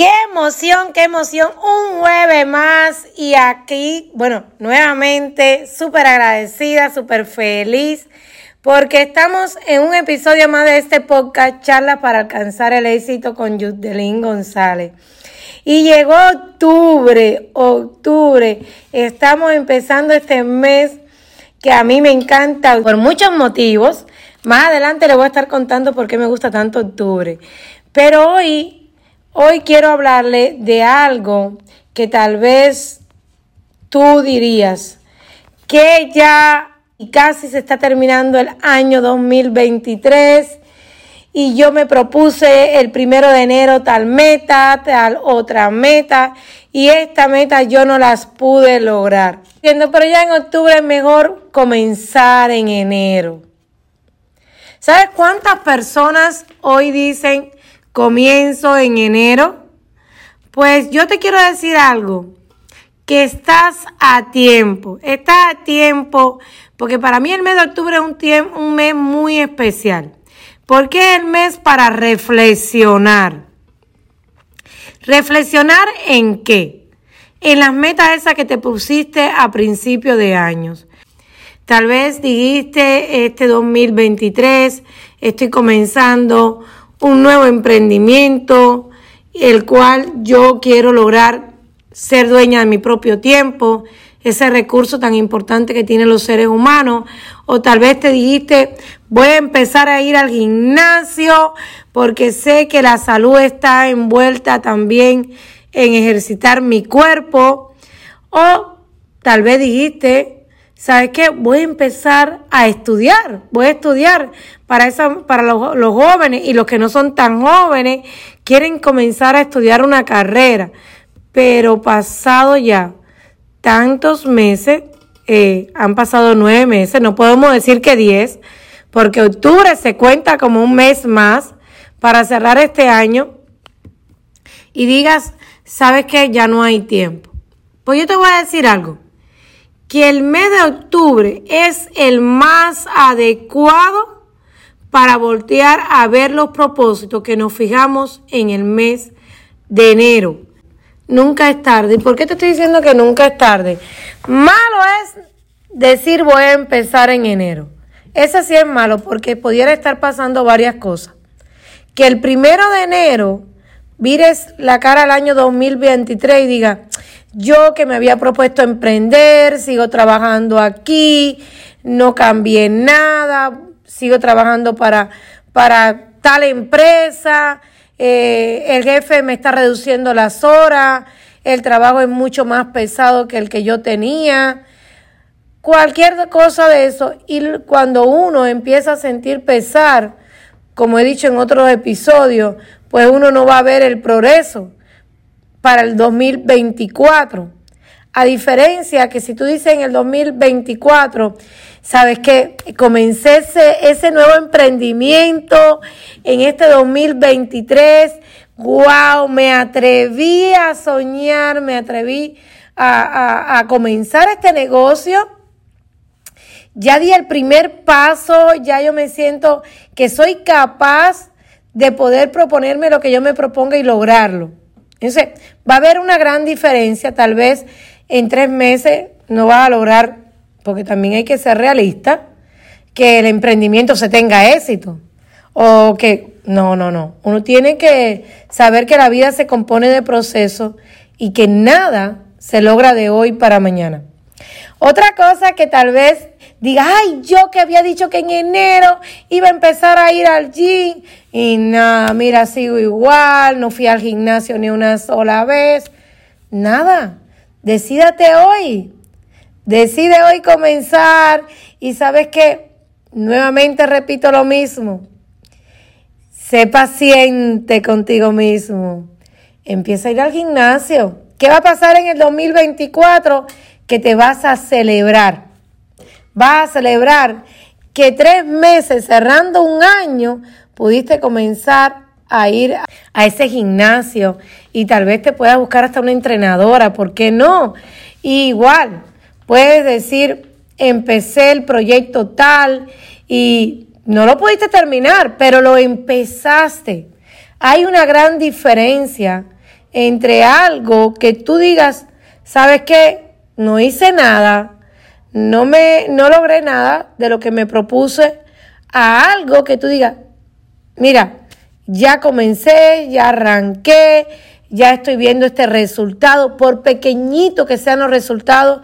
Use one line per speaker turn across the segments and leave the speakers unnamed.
Qué emoción, qué emoción. Un jueves más y aquí, bueno, nuevamente súper agradecida, súper feliz porque estamos en un episodio más de este podcast, Charla para alcanzar el éxito con Yudelín González. Y llegó octubre, octubre. Estamos empezando este mes que a mí me encanta por muchos motivos. Más adelante le voy a estar contando por qué me gusta tanto octubre. Pero hoy Hoy quiero hablarle de algo que tal vez tú dirías que ya casi se está terminando el año 2023 y yo me propuse el primero de enero tal meta, tal otra meta y esta meta yo no las pude lograr. Pero ya en octubre es mejor comenzar en enero. ¿Sabes cuántas personas hoy dicen comienzo en enero? Pues yo te quiero decir algo, que estás a tiempo, estás a tiempo, porque para mí el mes de octubre es un, tiempo, un mes muy especial, porque es el mes para reflexionar. ¿Reflexionar en qué? En las metas esas que te pusiste a principio de años. Tal vez dijiste este 2023, estoy comenzando un nuevo emprendimiento, el cual yo quiero lograr ser dueña de mi propio tiempo, ese recurso tan importante que tienen los seres humanos. O tal vez te dijiste, voy a empezar a ir al gimnasio porque sé que la salud está envuelta también en ejercitar mi cuerpo. O tal vez dijiste, ¿sabes qué? Voy a empezar a estudiar, voy a estudiar para, esa, para los, los, jóvenes y los que no son tan jóvenes quieren comenzar a estudiar una carrera, pero pasado ya tantos meses, eh, han pasado nueve meses, no podemos decir que diez, porque octubre se cuenta como un mes más para cerrar este año y digas, ¿sabes qué? Ya no hay tiempo. Pues yo te voy a decir algo que el mes de octubre es el más adecuado para voltear a ver los propósitos que nos fijamos en el mes de enero. Nunca es tarde. ¿Y por qué te estoy diciendo que nunca es tarde? Malo es decir voy a empezar en enero. Ese sí es malo porque pudiera estar pasando varias cosas. Que el primero de enero vires la cara al año 2023 y diga, yo que me había propuesto emprender, sigo trabajando aquí, no cambié nada, sigo trabajando para, para tal empresa, eh, el jefe me está reduciendo las horas, el trabajo es mucho más pesado que el que yo tenía. Cualquier cosa de eso. Y cuando uno empieza a sentir pesar, como he dicho en otros episodios, pues uno no va a ver el progreso para el 2024. A diferencia que si tú dices en el 2024, sabes que comencé ese, nuevo emprendimiento en este 2023, wow, me atreví a soñar, me atreví a comenzar este negocio. Ya di el primer paso, ya yo me siento que soy capaz de poder proponerme lo que yo me proponga y lograrlo. Entonces, va a haber una gran diferencia, tal vez en tres meses no va a lograr, porque también hay que ser realista, que el emprendimiento se tenga éxito. O que, no, no, no. Uno tiene que saber que la vida se compone de procesos y que nada se logra de hoy para mañana. Otra cosa que tal vez diga, ay, yo que había dicho que en enero iba a empezar a ir al gym y nada, mira, sigo igual, no fui al gimnasio ni una sola vez. Nada, decídate hoy, decide hoy comenzar. Y sabes que, nuevamente repito lo mismo, sé paciente contigo mismo, empieza a ir al gimnasio. ¿Qué va a pasar en el 2024? Que te vas a celebrar vas a celebrar que tres meses cerrando un año pudiste comenzar a ir a ese gimnasio y tal vez te puedas buscar hasta una entrenadora, ¿por qué no? igual, puedes decir, empecé el proyecto tal y no lo pudiste terminar, pero lo empezaste. Hay una gran diferencia entre algo que tú digas, ¿sabes qué? No hice nada, no me no logré nada de lo que me propuse a algo que tú digas, mira, ya comencé, ya arranqué, ya estoy viendo este resultado, por pequeñito que sean los resultados,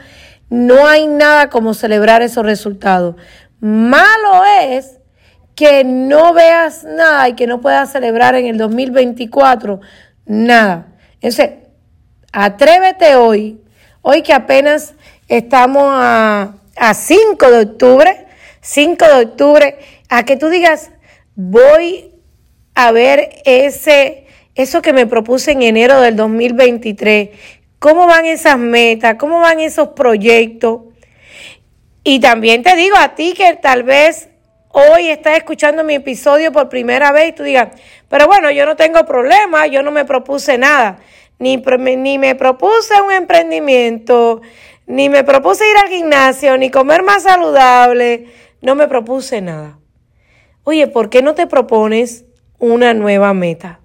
no hay nada como celebrar esos resultados. Malo es que no veas nada y que no puedas celebrar en el 2024 nada. Entonces, atrévete hoy, hoy que apenas estamos a, a 5 de octubre, 5 de octubre, a que tú digas, voy a ver ese, eso que me propuse en enero del 2023, cómo van esas metas, cómo van esos proyectos. Y también te digo a ti que tal vez hoy estás escuchando mi episodio por primera vez y tú digas, pero bueno, yo no tengo problema, yo no me propuse nada, ni, ni me propuse un emprendimiento, ni me propuse ir al gimnasio, ni comer más saludable, no me propuse nada. Oye, ¿por qué no te propones una nueva meta?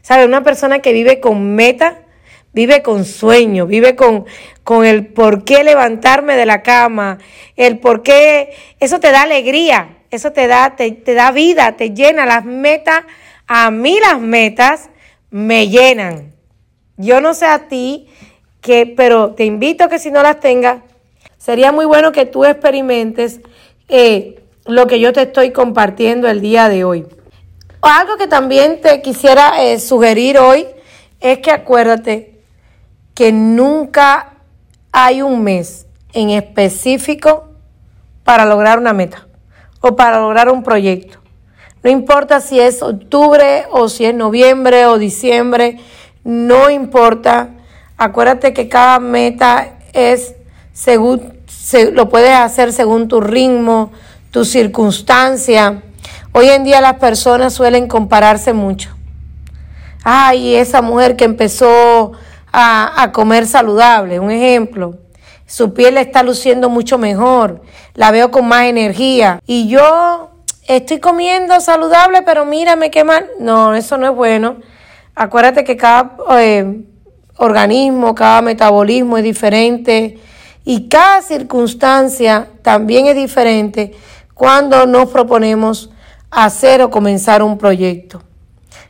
¿Sabes? Una persona que vive con meta, vive con sueño, vive con, con el por qué levantarme de la cama, el por qué, eso te da alegría, eso te da, te, te da vida, te llena las metas. A mí las metas me llenan. Yo no sé a ti, que, pero te invito a que si no las tengas, sería muy bueno que tú experimentes eh, lo que yo te estoy compartiendo el día de hoy. Algo que también te quisiera eh, sugerir hoy es que acuérdate que nunca hay un mes en específico para lograr una meta o para lograr un proyecto. No importa si es octubre o si es noviembre o diciembre, no importa. Acuérdate que cada meta es según, lo puedes hacer según tu ritmo, tu circunstancia. Hoy en día las personas suelen compararse mucho. Ay, esa mujer que empezó a, a comer saludable, un ejemplo. Su piel está luciendo mucho mejor, la veo con más energía. Y yo estoy comiendo saludable, pero mírame qué mal. No, eso no es bueno. Acuérdate que cada eh, organismo, cada metabolismo es diferente y cada circunstancia también es diferente cuando nos proponemos hacer o comenzar un proyecto.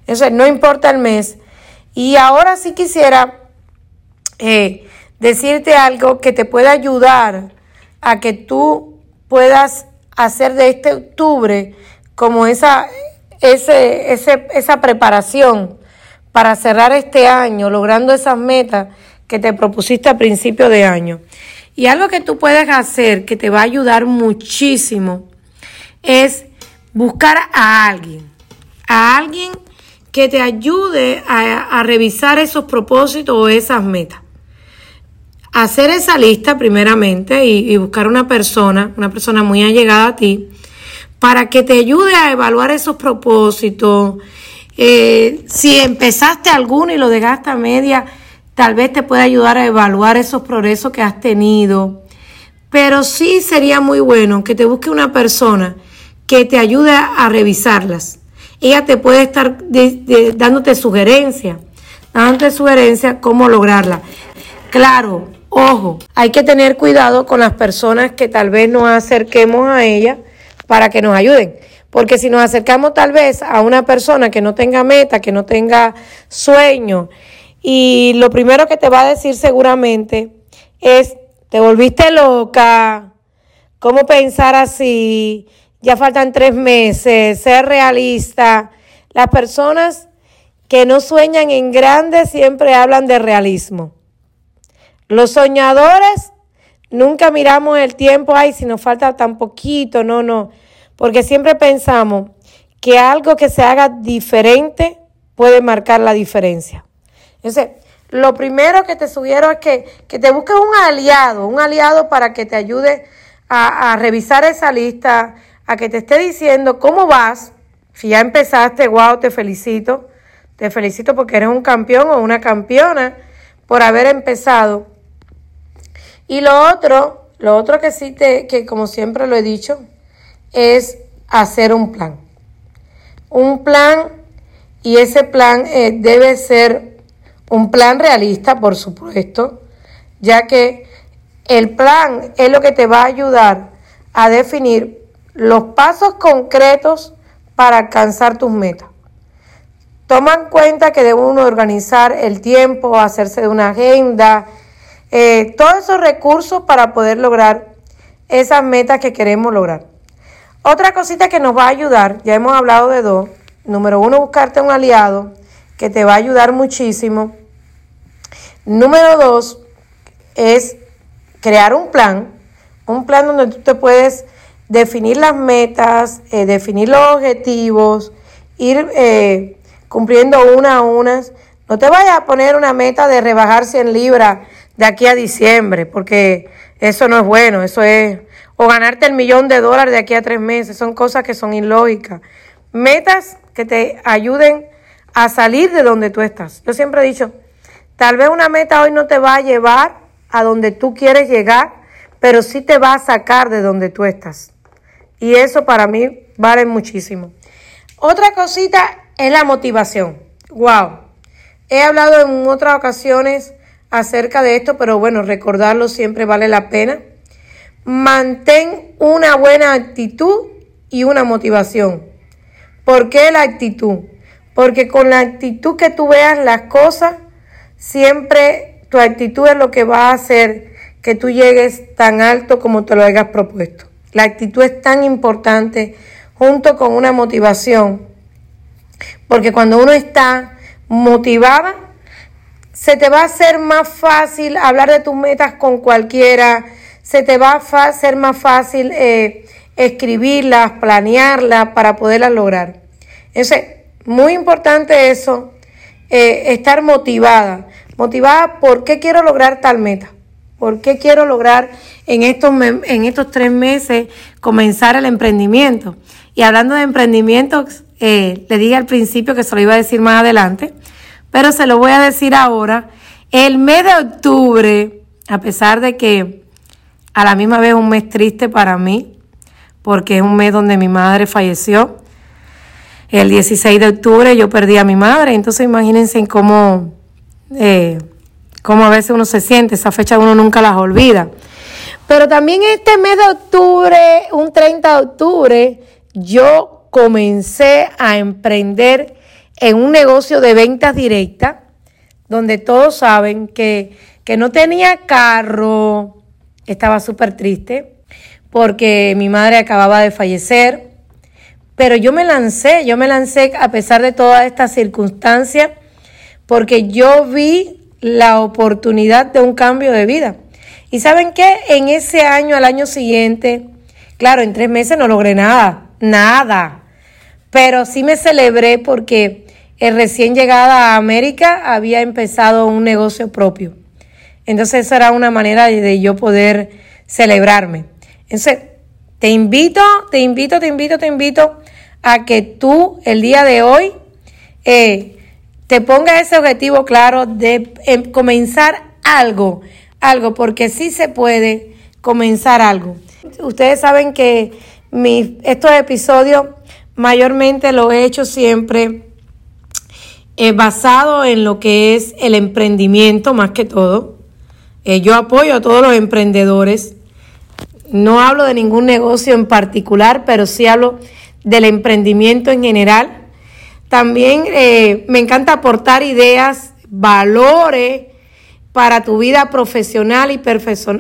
Eso no importa el mes. Y ahora sí quisiera eh, decirte algo que te pueda ayudar a que tú puedas hacer de este octubre como esa, ese, ese, esa preparación para cerrar este año, logrando esas metas que te propusiste a principio de año. Y algo que tú puedes hacer que te va a ayudar muchísimo es buscar a alguien, a alguien que te ayude a, revisar esos propósitos o esas metas. Hacer esa lista primeramente y, buscar una persona, una persona muy allegada a ti, para que te ayude a evaluar esos propósitos. Eh, si empezaste alguno y lo dejaste a media, tal vez te pueda ayudar a evaluar esos progresos que has tenido. Pero sí sería muy bueno que te busque una persona que te ayude a revisarlas. Ella te puede estar dándote sugerencias, dándote sugerencias cómo lograrla. Claro, ojo, hay que tener cuidado con las personas que tal vez nos acerquemos a ella para que nos ayuden. Porque si nos acercamos tal vez a una persona que no tenga meta, que no tenga sueño, y lo primero que te va a decir seguramente es, te volviste loca, ¿cómo pensar así? ya faltan tres meses, ser realista. Las personas que no sueñan en grande siempre hablan de realismo. Los soñadores nunca miramos el tiempo, ay, si nos falta tan poquito, no, no, porque siempre pensamos que algo que se haga diferente puede marcar la diferencia. Entonces, lo primero que te sugiero es que, te busques un aliado, un aliado para que te ayude a, a revisar esa lista, a que te esté diciendo cómo vas. Si ya empezaste, wow, te felicito. Te felicito porque eres un campeón o una campeona por haber empezado. Y lo otro, lo otro que sí te, que como siempre lo he dicho, es hacer un plan. Un plan y ese plan eh, debe ser un plan realista, por supuesto, ya que el plan es lo que te va a ayudar a definir los pasos concretos para alcanzar tus metas. Toma en cuenta que debe uno organizar el tiempo, hacerse de una agenda, eh, todos esos recursos para poder lograr esas metas que queremos lograr. Otra cosita que nos va a ayudar, ya hemos hablado de dos. Número uno, buscarte un aliado que te va a ayudar muchísimo. Número dos, es crear un plan, un plan donde tú te puedes definir las metas, eh, definir los objetivos, ir eh, cumpliendo una a unas. No te vayas a poner una meta de rebajar 100 libras de aquí a diciembre, porque eso no es bueno, eso es, o ganarte el millón de dólares de aquí a tres meses, son cosas que son ilógicas. Metas que te ayuden a salir de donde tú estás. Yo siempre he dicho, tal vez una meta hoy no te va a llevar a donde tú quieres llegar, pero sí te va a sacar de donde tú estás. Y eso para mí vale muchísimo. Otra cosita es la motivación. Wow. He hablado en otras ocasiones acerca de esto, pero bueno, recordarlo siempre vale la pena. Mantén una buena actitud y una motivación. ¿Por qué la actitud? Porque con la actitud que tú veas las cosas, siempre tu actitud es lo que va a hacer que tú llegues tan alto como te lo hayas propuesto. La actitud es tan importante junto con una motivación. Porque cuando uno está motivada, se te va a hacer más fácil hablar de tus metas con cualquiera, se te va a hacer más fácil eh, escribirlas, planearlas para poderlas lograr. Entonces, muy importante eso, eh, estar motivada. Motivada por qué quiero lograr tal meta. ¿Por qué quiero lograr en estos, en estos tres meses comenzar el emprendimiento? Y hablando de emprendimiento, eh, le dije al principio que se lo iba a decir más adelante, pero se lo voy a decir ahora. El mes de octubre, a pesar de que a la misma vez un mes triste para mí, porque es un mes donde mi madre falleció, el 16 de octubre yo perdí a mi madre, entonces imagínense cómo, eh, cómo a veces uno se siente, esa fecha uno nunca las olvida. Pero también este mes de octubre, un 30 de octubre, yo comencé a emprender en un negocio de ventas directas, donde todos saben que, que no tenía carro, estaba súper triste, porque mi madre acababa de fallecer, pero yo me lancé, yo me lancé a pesar de todas estas circunstancias, porque yo vi la oportunidad de un cambio de vida. Y saben qué, en ese año, al año siguiente, claro, en tres meses no logré nada, nada, pero sí me celebré porque el recién llegada a América había empezado un negocio propio. Entonces esa era una manera de yo poder celebrarme. Entonces, te invito, te invito, te invito, te invito a que tú el día de hoy eh, te pongas ese objetivo claro de em, comenzar algo, algo, porque sí se puede comenzar algo. Ustedes saben que mi, estos episodios mayormente lo he hecho siempre eh, basado en lo que es el emprendimiento más que todo. Eh, yo apoyo a todos los emprendedores. No hablo de ningún negocio en particular, pero sí hablo del emprendimiento en general. También eh, me encanta aportar ideas, valores para tu vida profesional y,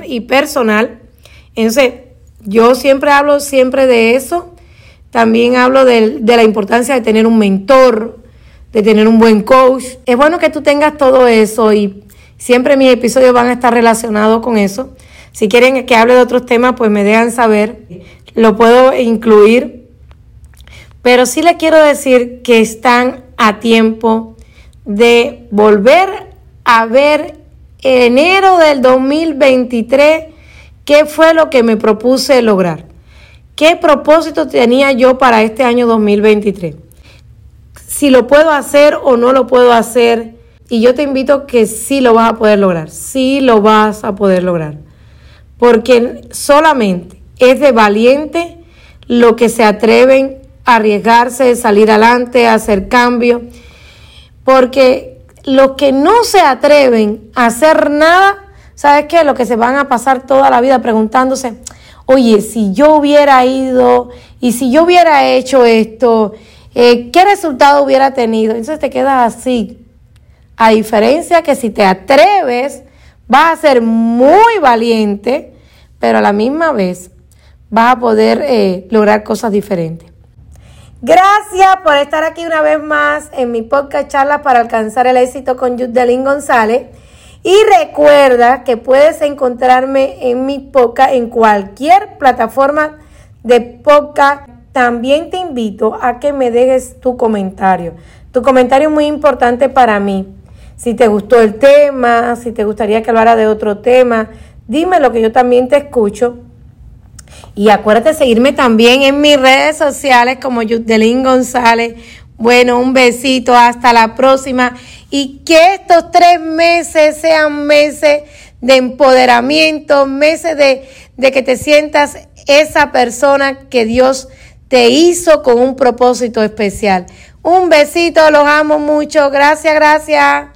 y personal. Entonces, yo siempre hablo siempre de eso. También hablo de, de la importancia de tener un mentor, de tener un buen coach. Es bueno que tú tengas todo eso y siempre mis episodios van a estar relacionados con eso. Si quieren que hable de otros temas, pues me dejan saber. Lo puedo incluir pero sí le quiero decir que están a tiempo de volver a ver enero del 2023 qué fue lo que me propuse lograr. ¿Qué propósito tenía yo para este año 2023? Si lo puedo hacer o no lo puedo hacer. Y yo te invito que sí lo vas a poder lograr. Sí lo vas a poder lograr. Porque solamente es de valiente lo que se atreven arriesgarse, salir adelante, hacer cambios, porque los que no se atreven a hacer nada, ¿sabes qué? Lo que se van a pasar toda la vida preguntándose, oye, si yo hubiera ido y si yo hubiera hecho esto, eh, ¿qué resultado hubiera tenido? Entonces te quedas así. A diferencia que si te atreves, vas a ser muy valiente, pero a la misma vez vas a poder eh, lograr cosas diferentes. Gracias por estar aquí una vez más en mi podcast Charlas para alcanzar el éxito con Yudelín González. Y recuerda que puedes encontrarme en mi podcast en cualquier plataforma de podcast. También te invito a que me dejes tu comentario. Tu comentario es muy importante para mí. Si te gustó el tema, si te gustaría que hablara de otro tema, dime lo que yo también te escucho y acuérdate de seguirme también en mis redes sociales como Yudelín González. Bueno, un besito, hasta la próxima. Y que estos tres meses sean meses de empoderamiento, meses de, de que te sientas esa persona que Dios te hizo con un propósito especial. Un besito, los amo mucho. Gracias, gracias.